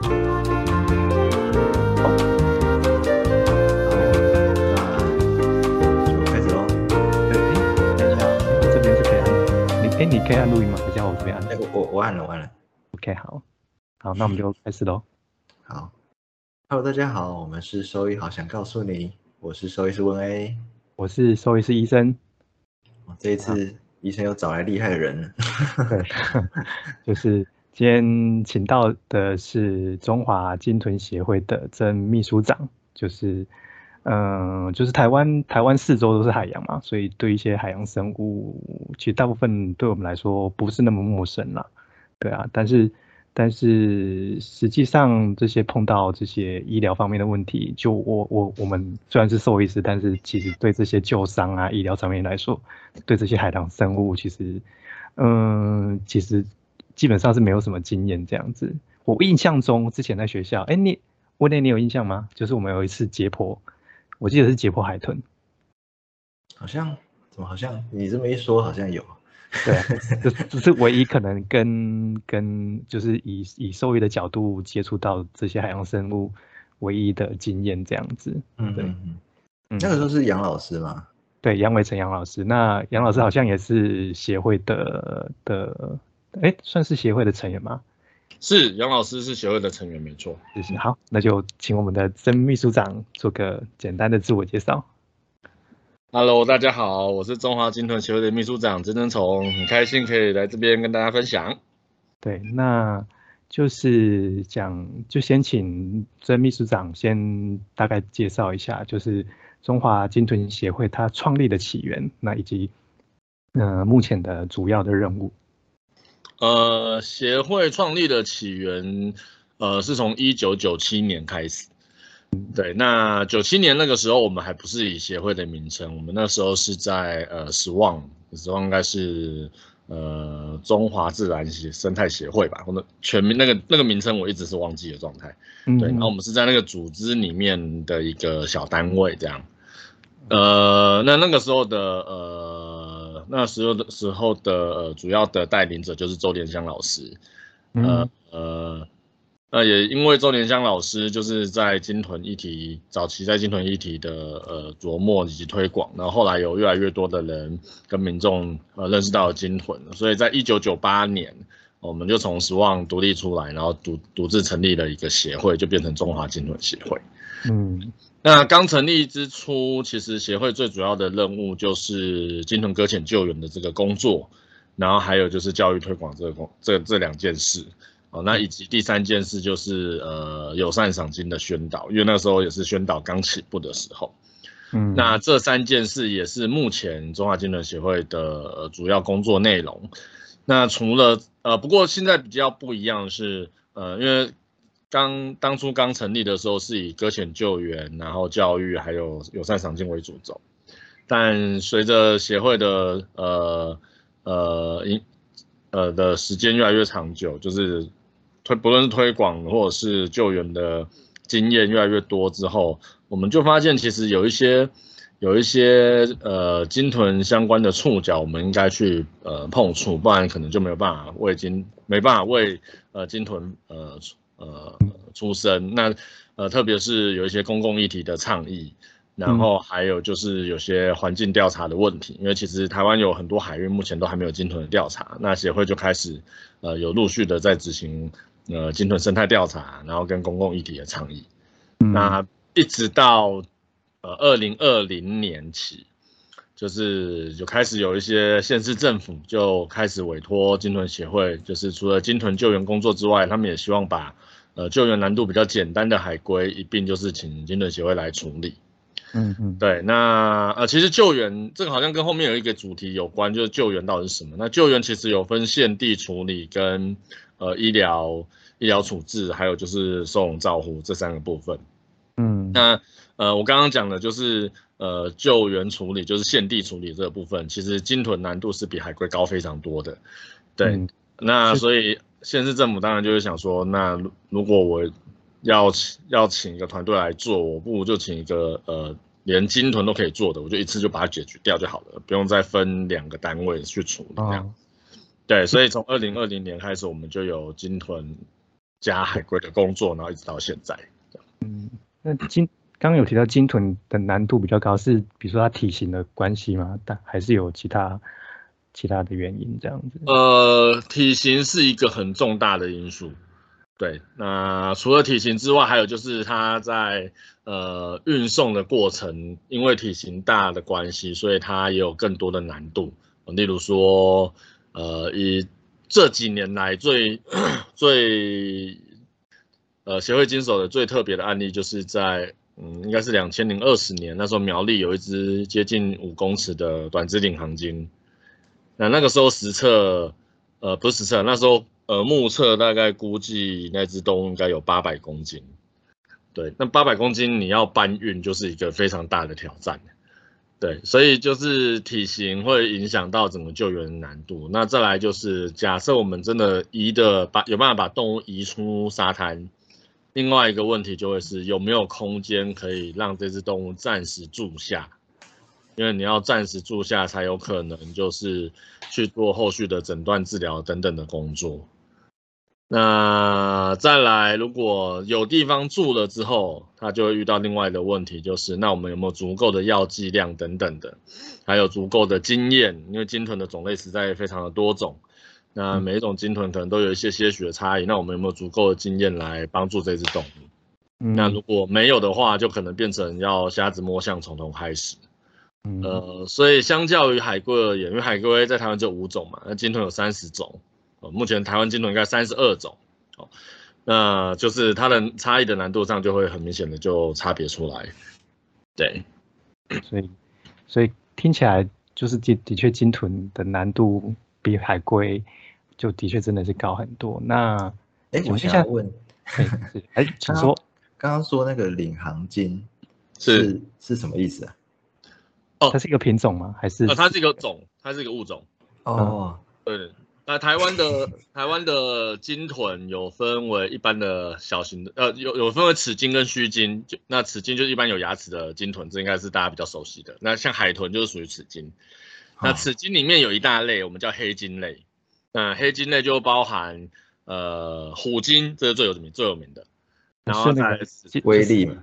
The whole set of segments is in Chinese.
就开始喽。对，哎，等一下，这可以按，你哎，你可以按录音吗？还是要我这边按哎，我我我按了，我按了。？OK，好，好，那我们就开始喽。好，Hello，大家好，我们是兽医好想告诉你，我是兽医师温 A。我是兽医师医生，哦这一次医生又找来厉害的人了。对，就是今天请到的是中华鲸豚协会的曾秘书长，就是，嗯、就是台湾台湾四周都是海洋嘛，所以对一些海洋生物，其实大部分对我们来说不是那么陌生啦，对啊，但是但是实际上这些碰到这些医疗方面的问题，就我我我们虽然是兽医师，但是其实对这些救伤啊医疗上面来说，对这些海洋生物其实。嗯，其实基本上是没有什么经验这样子。我印象中之前在学校，哎，你温内你有印象吗？就是我们有一次解剖，我记得是解剖海豚，好像怎么好像你这么一说，好像有。对啊，这这是唯一可能跟跟就是以以兽医的角度接触到这些海洋生物唯一的经验这样子。对嗯嗯嗯。嗯那个时候是杨老师吗？对，杨伟成杨老师，那杨老师好像也是协会的的，哎，算是协会的成员吗？是杨老师是协会的成员，没错。谢谢。好，那就请我们的曾秘书长做个简单的自我介绍。Hello，大家好，我是中华金豚协会的秘书长曾曾崇，很开心可以来这边跟大家分享。对，那就是讲，就先请曾秘书长先大概介绍一下，就是中华金豚协会它创立的起源，那以及呃目前的主要的任务。呃，协会创立的起源，呃，是从一九九七年开始。对，那九七年那个时候，我们还不是以协会的名称，我们那时候是在呃十望，十望应该是呃中华自然协生态协会吧，我们全名那个那个名称我一直是忘记的状态。嗯，对，然后我们是在那个组织里面的一个小单位这样。呃，那那个时候的呃，那时候的时候的呃，主要的带领者就是周连香老师。呃嗯呃，那也因为周连香老师就是在金屯议题早期在金屯议题的呃琢磨以及推广，然后后来有越来越多的人跟民众呃认识到了金屯，所以在一九九八年。我们就从十望独立出来，然后独独自成立了一个协会，就变成中华金屯协会。嗯那刚成立之初，其实协会最主要的任务就是鲸豚搁浅救援的这个工作，然后还有就是教育推广这个工这这两件事。哦，那以及第三件事就是呃友善赏金的宣导，因为那时候也是宣导刚起步的时候。嗯，那这三件事也是目前中华金融协会的呃主要工作内容。那除了呃，不过现在比较不一样是，呃，因为刚当初刚成立的时候是以搁浅救援、然后教育还有友善赏金为主轴，但随着协会的呃呃营呃的时间越来越长久，就是推不论是推广或者是救援的经验越来越多之后，我们就发现其实有一些有一些呃鲸豚相关的触角，我们应该去呃碰触，不然可能就没有办法为鲸没办法为呃鲸豚呃呃出身。那呃特别是有一些公共议题的倡议。然后还有就是有些环境调查的问题，因为其实台湾有很多海域目前都还没有鲸豚的调查，那协会就开始呃有陆续的在执行呃鲸豚生态调查，然后跟公共议题的倡议。嗯那一直到呃二零二零年起，就是就开始有一些县市政府就开始委托金屯协会，就是除了金屯救援工作之外，他们也希望把呃救援难度比较简单的海龟一并就是请金屯协会来处理。嗯嗯对，那呃，其实救援这个好像跟后面有一个主题有关，就是救援到底是什么？那救援其实有分现地处理跟呃医疗医疗处置，还有就是收容照护这三个部分。嗯那呃，我刚刚讲的就是呃救援处理，就是现地处理这个部分，其实鲸豚难度是比海龟高非常多的。对，嗯那所以县市政府当然就是想说，那如如果我要请要请一个团队来做，我不如就请一个呃连鲸豚都可以做的，我就一次就把它解决掉就好了，不用再分两个单位去处理这样。哦对，所以从二零二零年开始，我们就有鲸豚加海龟的工作，然后一直到现在。嗯，那金刚刚有提到金豚的难度比较高，是比如说它体型的关系吗？但还是有其他其他的原因这样子？呃，体型是一个很重大的因素。对，那除了体型之外，还有就是它在呃运送的过程，因为体型大的关系，所以它也有更多的难度。例如说，呃，以这几年来最 最呃协会经手的最特别的案例，就是在嗯，应该是两千零二十年，那时候苗栗有一只接近五公尺的短肢领航鲸，那那个时候实测，呃，不是实测，那时候。呃，目测大概估计那只动物应该有八百公斤，对，那八百公斤你要搬运就是一个非常大的挑战，对，所以就是体型会影响到整个救援难度。那再来就是假设我们真的移的把有办法把动物移出沙滩，另外一个问题就会是有没有空间可以让这只动物暂时住下。因为你要暂时住下，才有可能就是去做后续的诊断、治疗等等的工作。那再来，如果有地方住了之后，他就会遇到另外的问题，就是那我们有没有足够的药剂量等等的，还有足够的经验，因为鲸豚的种类实在非常的多种，那每一种鲸豚可能都有一些些许的差异，那我们有没有足够的经验来帮助这只动物？那如果没有的话，就可能变成要瞎子摸象，从头开始。呃，所以相较于海龟而言，因为海龟在台湾就五种嘛，那鲸豚有三十种。呃，目前台湾金豚应该三十二种，哦，那就是它的差异的难度上就会很明显的就差别出来，对，所以所以听起来就是的的确金豚的难度比海龟就的确真的是高很多。那哎，我现在问，哎，请说，刚刚说那个领航鲸是是什么意思啊？哦，它是一个品种吗？还是？呃，它是一个种，它是一个物种。哦，对。那台湾的 台湾的鲸豚有分为一般的小型的，呃，有有分为齿鲸跟须鲸。就那齿鲸就是一般有牙齿的鲸豚，这应该是大家比较熟悉的。那像海豚就是属于齿鲸。那齿鲸里面有一大类，我们叫黑鲸类。那黑金类就包含呃虎鲸，这是最有名最有名的。然后再威力嘛。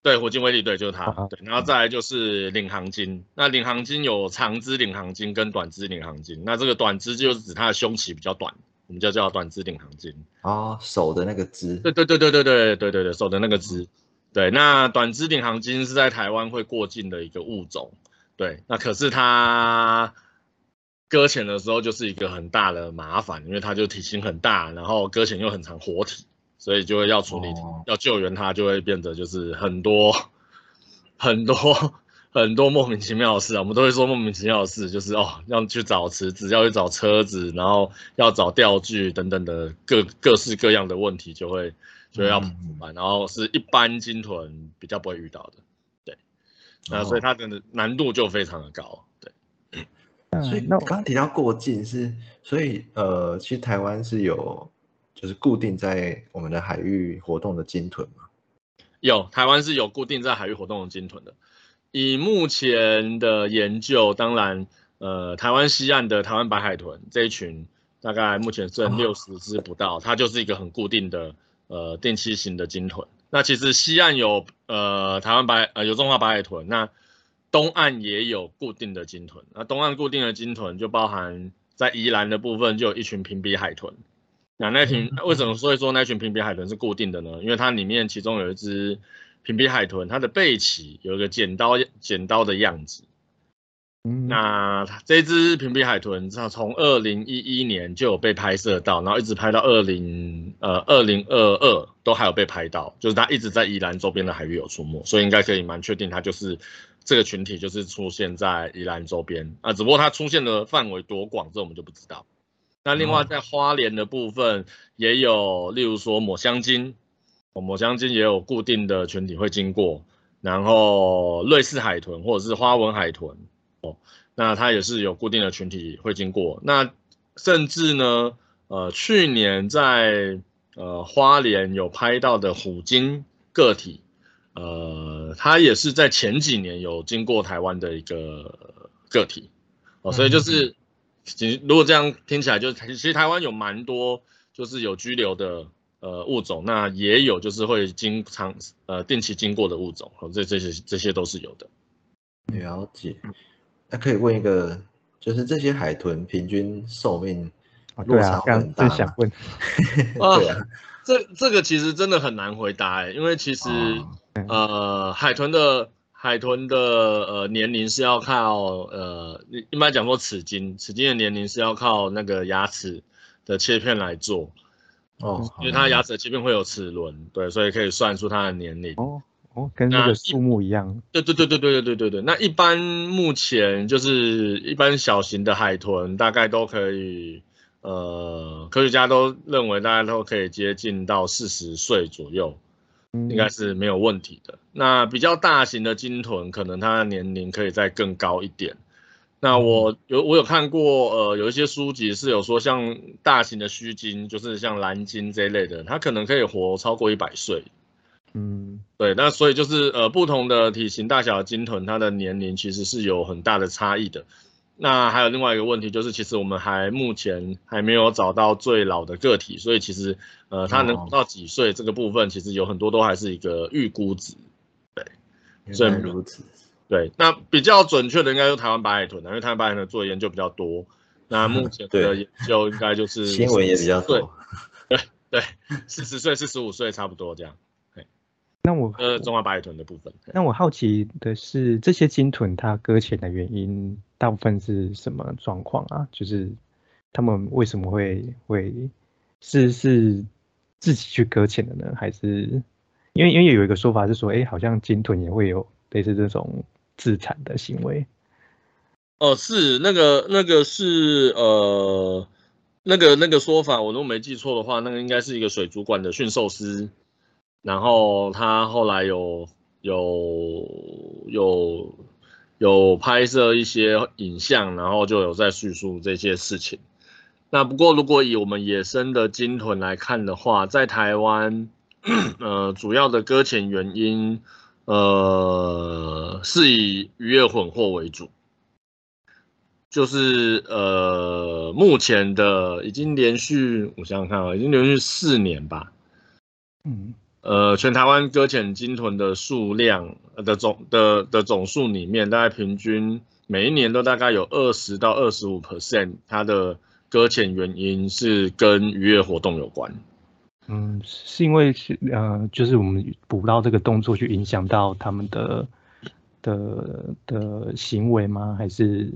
对，虎鲸威力，对，就是它。对，然后再来就是领航鲸。那领航鲸有长肢领航鲸跟短肢领航鲸。那这个短肢就是指它的胸鳍比较短，我们就叫短肢领航鲸。哦，手的那个肢。对对对对对对对对对，手的那个肢。对，那短肢领航鲸是在台湾会过境的一个物种。对，那可是它搁浅的时候就是一个很大的麻烦，因为它就体型很大，然后搁浅又很长活体。所以就会要处理，要救援它，就会变得就是很多 很多 很多莫名其妙的事啊。我们都会说莫名其妙的事，就是哦，要去找池子，要去找车子，然后要找钓具等等的各各式各样的问题，就会就会要办。然后是一般鲸豚比较不会遇到的，对。那所以它的难度就非常的高，对。所以那我刚刚提到过境是，所以呃，其实台湾是有。就是固定在我们的海域活动的鲸豚吗？有，台湾是有固定在海域活动的鲸豚的。以目前的研究，当然，呃，台湾西岸的台湾白海豚这一群，大概目前剩六十只不到，它就是一个很固定的，呃，定期型的鲸豚。那其实西岸有，呃，台湾白，呃，有中华白海豚，那东岸也有固定的鲸豚。那东岸固定的鲸豚就包含在宜兰的部分，就有一群平鼻海豚。那那群为什么所以说那群平鼻海豚是固定的呢？因为它里面其中有一只平鼻海豚，它的背鳍有一个剪刀剪刀的样子。那这只平鼻海豚，它从二零一一年就有被拍摄到，然后一直拍到二零呃二零二二都还有被拍到，就是它一直在宜兰周边的海域有出没，所以应该可以蛮确定它就是这个群体就是出现在宜兰周边啊，只不过它出现的范围多广，这我们就不知道。那另外在花莲的部分也有，例如说抹香鲸，抹香鲸也有固定的群体会经过，然后瑞士海豚或者是花纹海豚，哦，那它也是有固定的群体会经过。那甚至呢，呃，去年在呃花莲有拍到的虎鲸个体，呃，它也是在前几年有经过台湾的一个个体，哦，所以就是。其实如果这样听起来，就其实台湾有蛮多就是有居留的呃物种，那也有就是会经常呃定期经过的物种，这这些这些都是有的。了解，那可以问一个，就是这些海豚平均寿命落差很大想问，对啊，这这个其实真的很难回答哎，因为其实呃海豚的海豚的呃年龄是要靠呃一般讲说齿鲸，齿鲸的年龄是要靠那个牙齿的切片来做。哦，因为它牙齿的切片会有齿轮，对，所以可以算出它的年龄。哦哦。跟那个树木一样，对对对对对对对对对。那一般目前就是一般小型的海豚，大概都可以，呃，科学家都认为大概都可以接近到四十岁左右，应该是没有问题的。那比较大型的鲸豚，可能它的年龄可以再更高一点。那我有我有看过，呃，有一些书籍是有说，像大型的须鲸，就是像蓝鲸这一类的，它可能可以活超过一百岁。嗯，对，那所以就是呃，不同的体型大小的鲸豚，它的年龄其实是有很大的差异的。那还有另外一个问题就是，其实我们还目前还没有找到最老的个体，所以其实呃，它能活到几岁这个部分，其实有很多都还是一个预估值。对，所以如此。对，那比较准确的应该是台湾白海豚因为台湾白海豚做研究比较多。那目前的 研究应该就是新闻也比较多。对对，四十岁、四十五岁差不多这样。那我呃，中华白海豚的部分。那我好奇的是，这些鲸豚它搁浅的原因，大部分是什么状况啊？就是他们为什么会会是是自己去搁浅的呢？还是因为因为有一个说法是说，哎，好像鲸豚也会有类似这种自残的行为。哦，是那个那个是呃那个那个说法，我如果没记错的话，那个应该是一个水族馆的驯兽师。然后他后来有有有有拍摄一些影像，然后就有在叙述这些事情。那不过如果以我们野生的鲸豚来看的话，在台湾，呃，主要的搁浅原因，呃，是以渔业混货为主，就是呃，目前的已经连续，我想想看啊，已经连续四年吧，嗯。呃，全台湾搁浅鲸豚的数量的总的的总数里面，大概平均每一年都大概有二十到二十五 percent，它的搁浅原因是跟渔业活动有关。嗯，是因为是呃，就是我们捕捞这个动作去影响到他们的的的行为吗？还是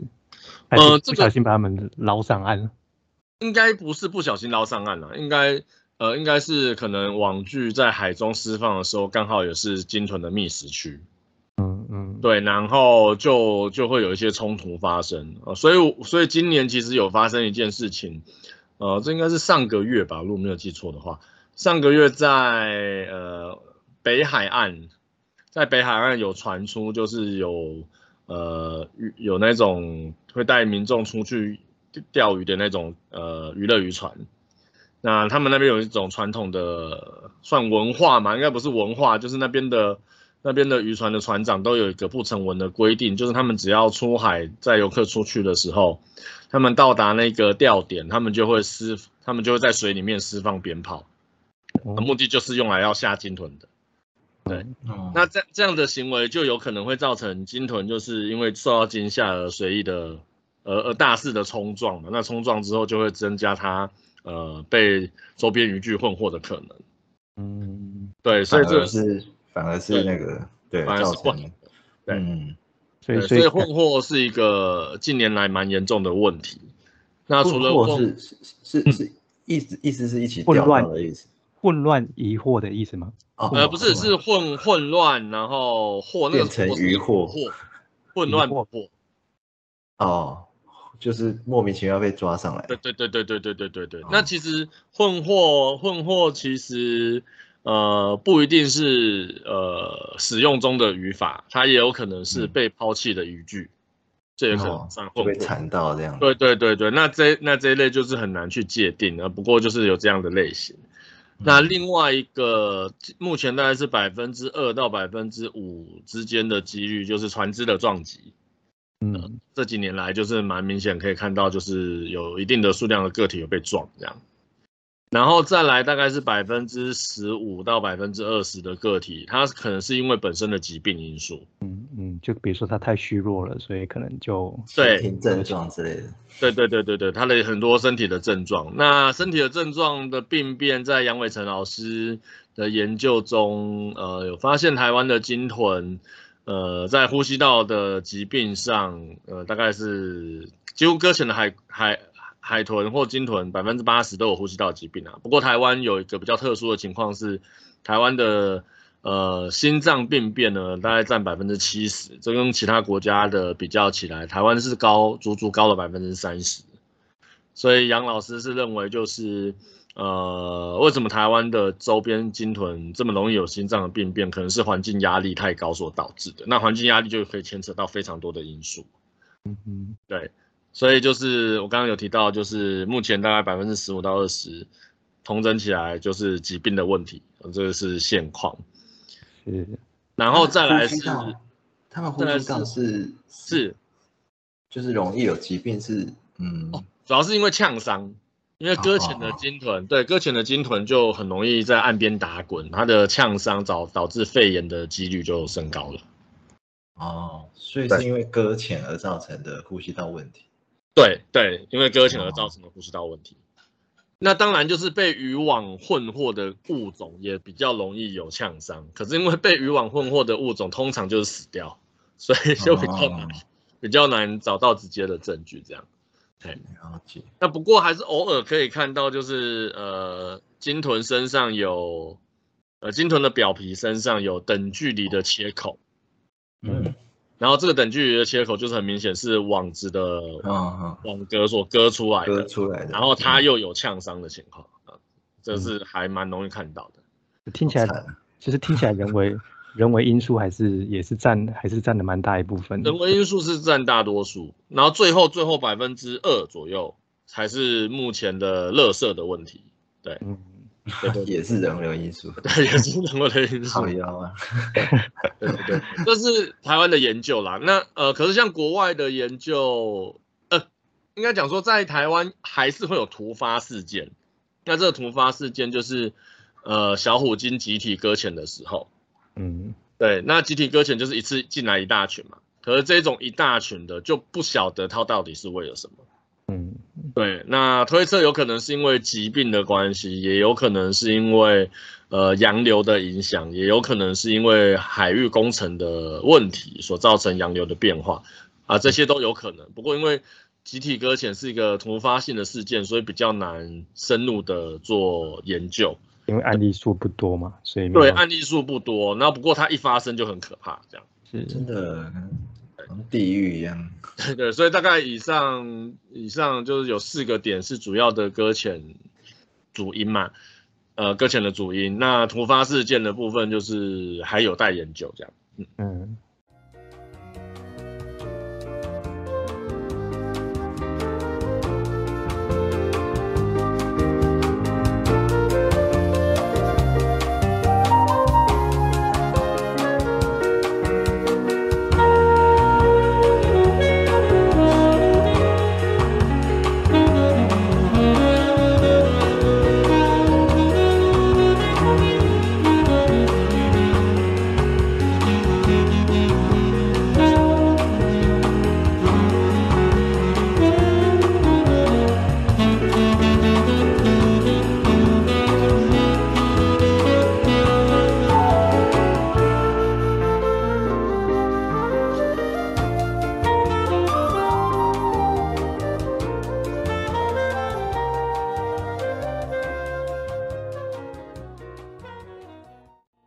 呃不小心把他们捞上岸了？应该不是不小心捞上岸了，应该。呃，应该是可能网具在海中释放的时候，刚好也是鲸豚的觅食区。嗯嗯，对，然后就就会有一些冲突发生啊，所以所以今年其实有发生一件事情，呃，这应该是上个月吧，如果没有记错的话，上个月在呃北海岸，在北海岸有传出就是有呃有那种会带民众出去钓鱼的那种呃娱乐渔船。那他们那边有一种传统的算文化嘛，应该不是文化，就是那边的那边的渔船的船长都有一个不成文的规定，就是他们只要出海载游客出去的时候，他们到达那个钓点，他们就会施，他们就会在水里面释放鞭炮，目的就是用来要吓鲸豚的。对，那这这样的行为就有可能会造成鲸豚就是因为受到惊吓而随意的而而大肆的冲撞嘛，那冲撞之后就会增加它。呃，被周边渔具混货的可能，嗯，对，所以这是反而是那个对，反而是混，对，嗯，所以所以混货是一个近年来蛮严重的问题。那除了混是是是意思意思是一起混乱的意思，混乱疑惑的意思吗？呃，不是，是混混乱，然后货变成渔货，混乱货，哦。就是莫名其妙被抓上来。对对对对对对对对对。那其实混货混货其实呃不一定是呃使用中的语法，它也有可能是被抛弃的语句，这也可能算混被缠到这样。对对对对，那这那这一类就是很难去界定的，不过就是有这样的类型。那另外一个目前大概是百分之二到百分之五之间的几率，就是船只的撞击。嗯，这几年来就是蛮明显可以看到，就是有一定的数量的个体有被撞这样。然后再来大概是百分之十五到百分之二十的个体，它可能是因为本身的疾病因素。嗯嗯，就比如说它太虚弱了，所以可能就对症状之类的。对对对对对，它的很多身体的症状。那身体的症状的病变，在杨伟成老师的研究中，呃，有发现台湾的鲸豚，呃，在呼吸道的疾病上，呃，大概是几乎搁浅的海海。海豚或鲸豚百分之八十都有呼吸道疾病啊。不过台湾有一个比较特殊的情况是，台湾的呃心脏病变呢，大概占百分之七十。这跟其他国家的比较起来，台湾是高足足高了百分之三十。所以杨老师是认为，就是呃为什么台湾的周边鲸豚这么容易有心脏的病变，可能是环境压力太高所导致的。那环境压力就可以牵扯到非常多的因素。嗯哼，对。所以就是我刚刚有提到，就是目前大概百分之十五到二十，同整起来就是疾病的问题，这个是现况。是，然后再来是，他们呼吸道是是，就是容易有疾病是，嗯，主要是因为呛伤，因为搁浅的鲸豚，对，搁浅的鲸豚就很容易在岸边打滚，它的呛伤导导致肺炎的几率就升高了。哦，所以是因为搁浅而造成的呼吸道问题。对对，因为搁浅而造成的呼吸道问题，那当然就是被渔网混获的物种也比较容易有呛伤。可是因为被渔网混获的物种通常就是死掉，所以就比较难比较难找到直接的证据。这样，对，了解。那不过还是偶尔可以看到，就是呃，鲸豚身上有呃，鲸豚的表皮身上有等距离的切口，嗯。然后这个等距离的切口就是很明显是网子的网格所割出来的，割出来的。然后它又有呛伤的情况啊，这是还蛮容易看到的。听起来其实听起来人为人为因素还是也是占还是占的蛮大一部分。人为因素是占大多数，然后最后最后百分之二左右才是目前的垃圾的问题。对。也是人为因素，对，也是人为的因素。好妖啊！对对对，这是台湾的研究啦。那呃，可是像国外的研究，呃，应该讲说在台湾还是会有突发事件。那这个突发事件就是呃小虎鲸集体搁浅的时候，嗯，对，那集体搁浅就是一次进来一大群嘛。可是这种一大群的就不晓得它到底是为了什么。嗯，对，那推测有可能是因为疾病的关系，也有可能是因为呃洋流的影响，也有可能是因为海域工程的问题所造成洋流的变化啊，这些都有可能。不过因为集体搁浅是一个突发性的事件，所以比较难深入的做研究，因为案例数不多嘛，所以对案例数不多，那不过它一发生就很可怕，这样是真的。像地狱一样，对对，所以大概以上以上就是有四个点是主要的搁浅主因嘛，呃，搁浅的主因。那突发事件的部分就是还有待研究，这样，嗯嗯。